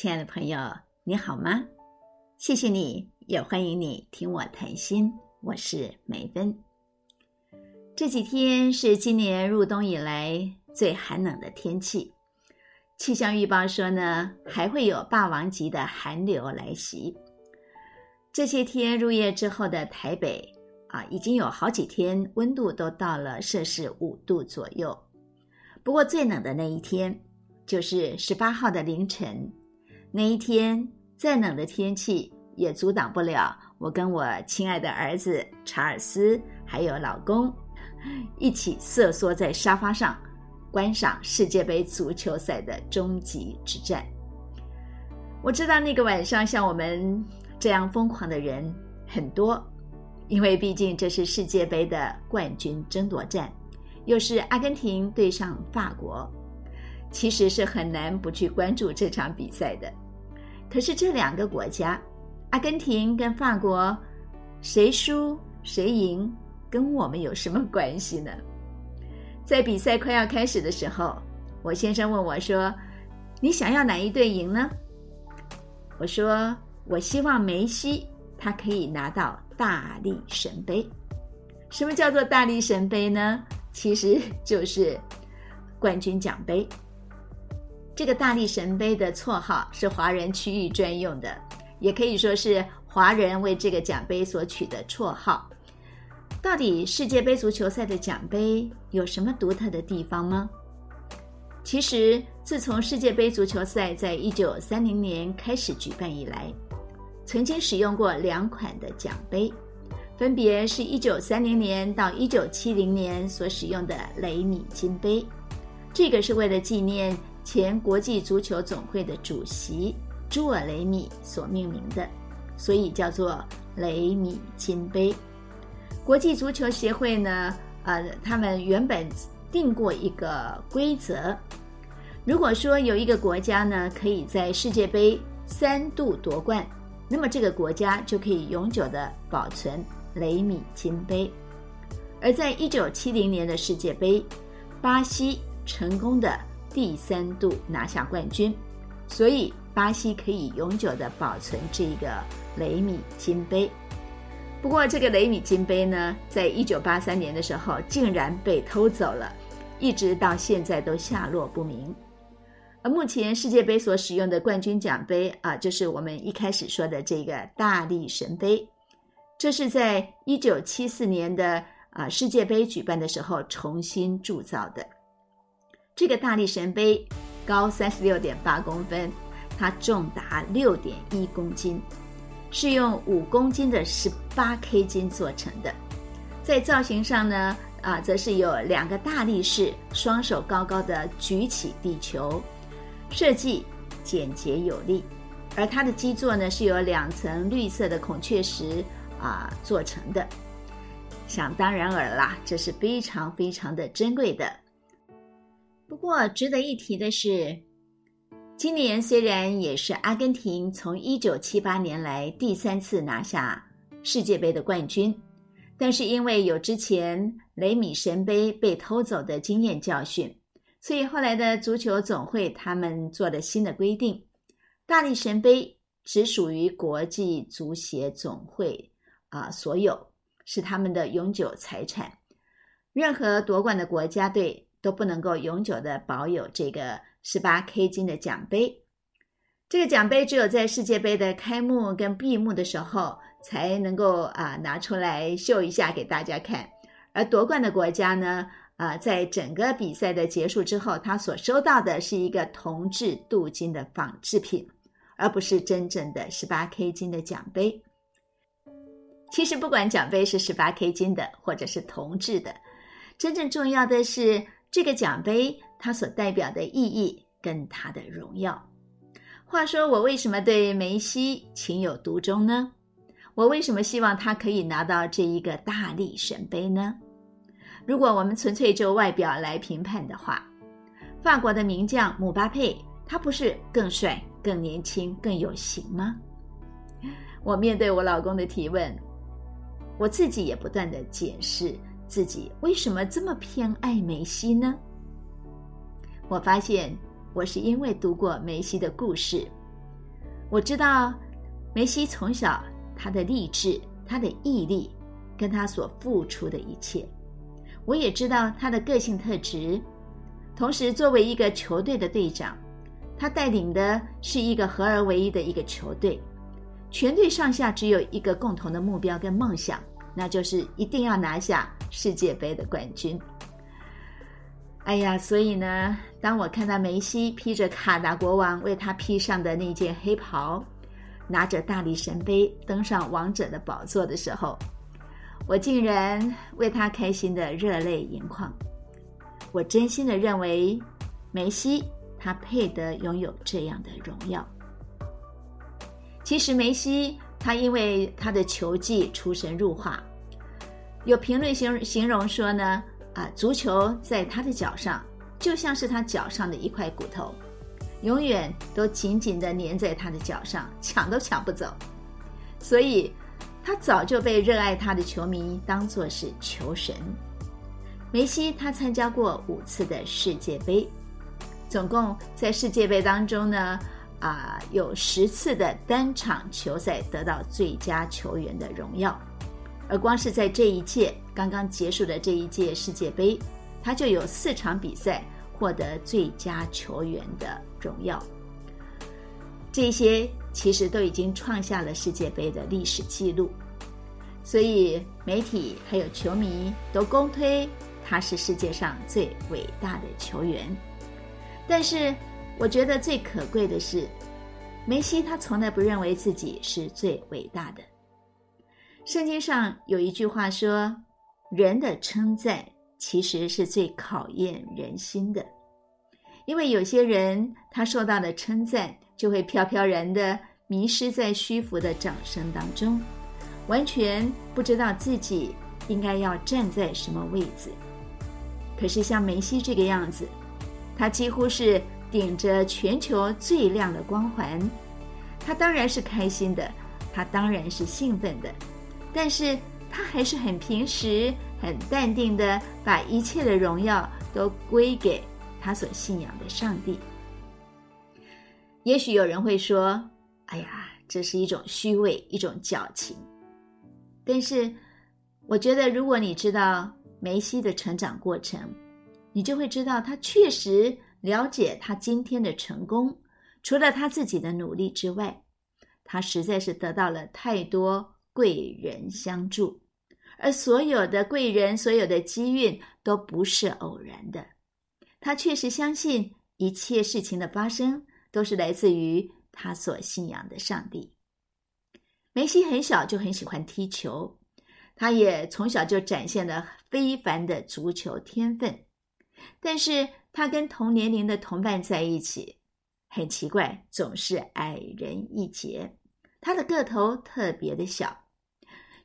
亲爱的朋友，你好吗？谢谢你，也欢迎你听我谈心。我是梅芬。这几天是今年入冬以来最寒冷的天气，气象预报说呢，还会有霸王级的寒流来袭。这些天入夜之后的台北啊，已经有好几天温度都到了摄氏五度左右。不过最冷的那一天，就是十八号的凌晨。那一天，再冷的天气也阻挡不了我跟我亲爱的儿子查尔斯还有老公一起瑟缩在沙发上，观赏世界杯足球赛的终极之战。我知道那个晚上像我们这样疯狂的人很多，因为毕竟这是世界杯的冠军争夺战，又是阿根廷对上法国。其实是很难不去关注这场比赛的。可是这两个国家，阿根廷跟法国，谁输谁赢，跟我们有什么关系呢？在比赛快要开始的时候，我先生问我说：“你想要哪一队赢呢？”我说：“我希望梅西他可以拿到大力神杯。什么叫做大力神杯呢？其实就是冠军奖杯。”这个大力神杯的绰号是华人区域专用的，也可以说是华人为这个奖杯所取的绰号。到底世界杯足球赛的奖杯有什么独特的地方吗？其实，自从世界杯足球赛在一九三零年开始举办以来，曾经使用过两款的奖杯，分别是一九三零年到一九七零年所使用的雷米金杯，这个是为了纪念。前国际足球总会的主席朱尔雷米所命名的，所以叫做雷米金杯。国际足球协会呢，呃，他们原本定过一个规则：如果说有一个国家呢，可以在世界杯三度夺冠，那么这个国家就可以永久的保存雷米金杯。而在一九七零年的世界杯，巴西成功的。第三度拿下冠军，所以巴西可以永久的保存这个雷米金杯。不过，这个雷米金杯呢，在一九八三年的时候竟然被偷走了，一直到现在都下落不明。而目前世界杯所使用的冠军奖杯啊，就是我们一开始说的这个大力神杯，这是在一九七四年的啊世界杯举办的时候重新铸造的。这个大力神杯高三十六点八公分，它重达六点一公斤，是用五公斤的十八 K 金做成的。在造型上呢，啊，则是有两个大力士双手高高的举起地球，设计简洁有力。而它的基座呢，是由两层绿色的孔雀石啊做成的。想当然尔啦，这是非常非常的珍贵的。不过值得一提的是，今年虽然也是阿根廷从一九七八年来第三次拿下世界杯的冠军，但是因为有之前雷米神杯被偷走的经验教训，所以后来的足球总会他们做了新的规定：大力神杯只属于国际足协总会啊所有，是他们的永久财产，任何夺冠的国家队。都不能够永久的保有这个十八 K 金的奖杯。这个奖杯只有在世界杯的开幕跟闭幕的时候才能够啊拿出来秀一下给大家看。而夺冠的国家呢，啊，在整个比赛的结束之后，他所收到的是一个铜制镀金的仿制品，而不是真正的十八 K 金的奖杯。其实不管奖杯是十八 K 金的，或者是铜制的，真正重要的是。这个奖杯它所代表的意义跟它的荣耀。话说，我为什么对梅西情有独钟呢？我为什么希望他可以拿到这一个大力神杯呢？如果我们纯粹就外表来评判的话，法国的名将姆巴佩，他不是更帅、更年轻、更有型吗？我面对我老公的提问，我自己也不断的解释。自己为什么这么偏爱梅西呢？我发现我是因为读过梅西的故事，我知道梅西从小他的励志、他的毅力，跟他所付出的一切。我也知道他的个性特质。同时，作为一个球队的队长，他带领的是一个合而为一的一个球队，全队上下只有一个共同的目标跟梦想，那就是一定要拿下世界杯的冠军。哎呀，所以呢，当我看到梅西披着卡达国王为他披上的那件黑袍，拿着大力神杯登上王者的宝座的时候，我竟然为他开心的热泪盈眶。我真心的认为，梅西他配得拥有这样的荣耀。其实梅西他因为他的球技出神入化，有评论形形容说呢。啊，足球在他的脚上，就像是他脚上的一块骨头，永远都紧紧的粘在他的脚上，抢都抢不走。所以，他早就被热爱他的球迷当作是球神。梅西他参加过五次的世界杯，总共在世界杯当中呢，啊，有十次的单场球赛得到最佳球员的荣耀。而光是在这一届刚刚结束的这一届世界杯，他就有四场比赛获得最佳球员的荣耀。这些其实都已经创下了世界杯的历史记录，所以媒体还有球迷都公推他是世界上最伟大的球员。但是，我觉得最可贵的是，梅西他从来不认为自己是最伟大的。圣经上有一句话说：“人的称赞其实是最考验人心的，因为有些人他受到的称赞，就会飘飘然的迷失在虚浮的掌声当中，完全不知道自己应该要站在什么位置。可是像梅西这个样子，他几乎是顶着全球最亮的光环，他当然是开心的，他当然是兴奋的。”但是他还是很平实、很淡定的，把一切的荣耀都归给他所信仰的上帝。也许有人会说：“哎呀，这是一种虚伪，一种矫情。”但是，我觉得如果你知道梅西的成长过程，你就会知道他确实了解他今天的成功，除了他自己的努力之外，他实在是得到了太多。贵人相助，而所有的贵人、所有的机运都不是偶然的。他确实相信一切事情的发生都是来自于他所信仰的上帝。梅西很小就很喜欢踢球，他也从小就展现了非凡的足球天分。但是他跟同年龄的同伴在一起，很奇怪，总是矮人一截。他的个头特别的小。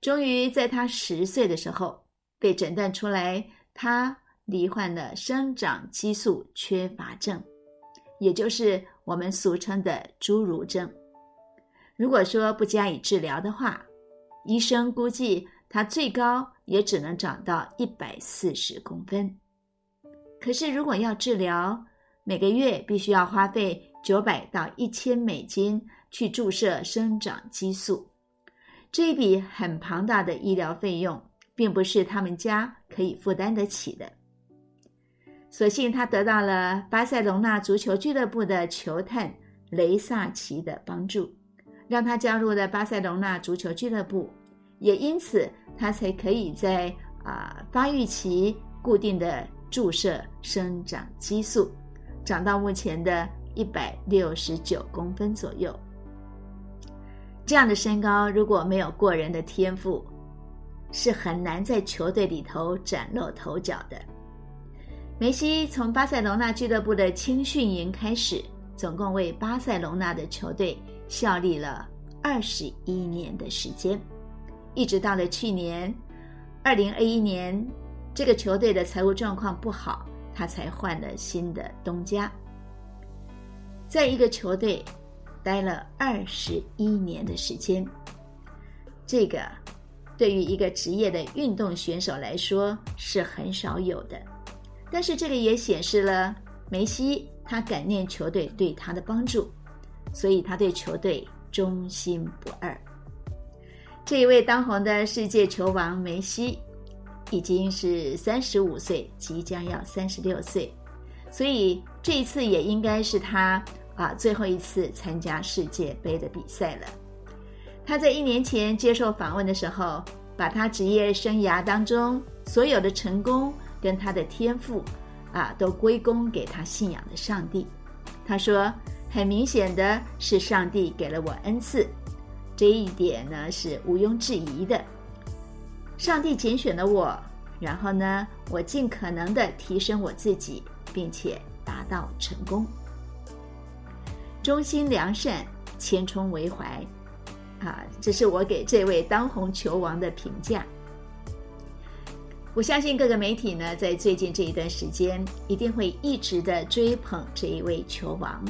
终于在他十岁的时候被诊断出来，他罹患了生长激素缺乏症，也就是我们俗称的侏儒症。如果说不加以治疗的话，医生估计他最高也只能长到一百四十公分。可是如果要治疗，每个月必须要花费九百到一千美金去注射生长激素。这笔很庞大的医疗费用，并不是他们家可以负担得起的。所幸他得到了巴塞隆纳足球俱乐部的球探雷萨奇的帮助，让他加入了巴塞隆纳足球俱乐部，也因此他才可以在啊发育期固定的注射生长激素，长到目前的一百六十九公分左右。这样的身高，如果没有过人的天赋，是很难在球队里头崭露头角的。梅西从巴塞罗那俱乐部的青训营开始，总共为巴塞罗那的球队效力了二十一年的时间，一直到了去年二零二一年，这个球队的财务状况不好，他才换了新的东家。在一个球队。待了二十一年的时间，这个对于一个职业的运动选手来说是很少有的。但是这个也显示了梅西他感念球队对他的帮助，所以他对球队忠心不二。这一位当红的世界球王梅西，已经是三十五岁，即将要三十六岁，所以这一次也应该是他啊最后一次参加世界杯的比赛了。他在一年前接受访问的时候，把他职业生涯当中所有的成功跟他的天赋啊，都归功给他信仰的上帝。他说：“很明显的是，上帝给了我恩赐，这一点呢是毋庸置疑的。上帝拣选了我，然后呢，我尽可能的提升我自己，并且达到成功。忠心良善，千冲为怀。啊，这是我给这位当红球王的评价。我相信各个媒体呢，在最近这一段时间，一定会一直的追捧这一位球王。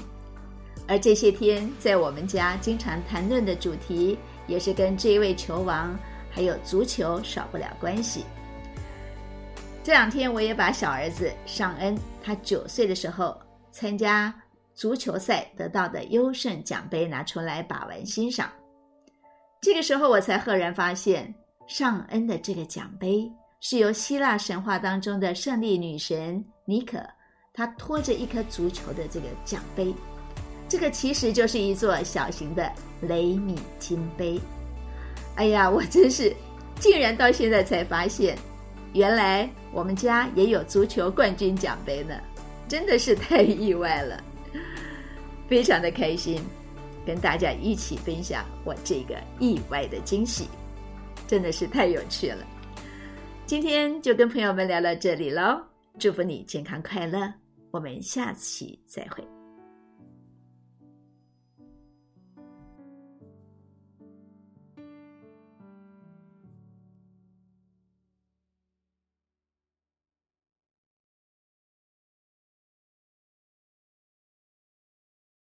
而这些天，在我们家经常谈论的主题，也是跟这一位球王还有足球少不了关系。这两天，我也把小儿子尚恩他九岁的时候参加足球赛得到的优胜奖杯拿出来把玩欣赏。这个时候，我才赫然发现，尚恩的这个奖杯是由希腊神话当中的胜利女神妮可，她拖着一颗足球的这个奖杯，这个其实就是一座小型的雷米金杯。哎呀，我真是竟然到现在才发现，原来我们家也有足球冠军奖杯呢，真的是太意外了，非常的开心。跟大家一起分享我这个意外的惊喜，真的是太有趣了。今天就跟朋友们聊到这里喽，祝福你健康快乐，我们下期再会。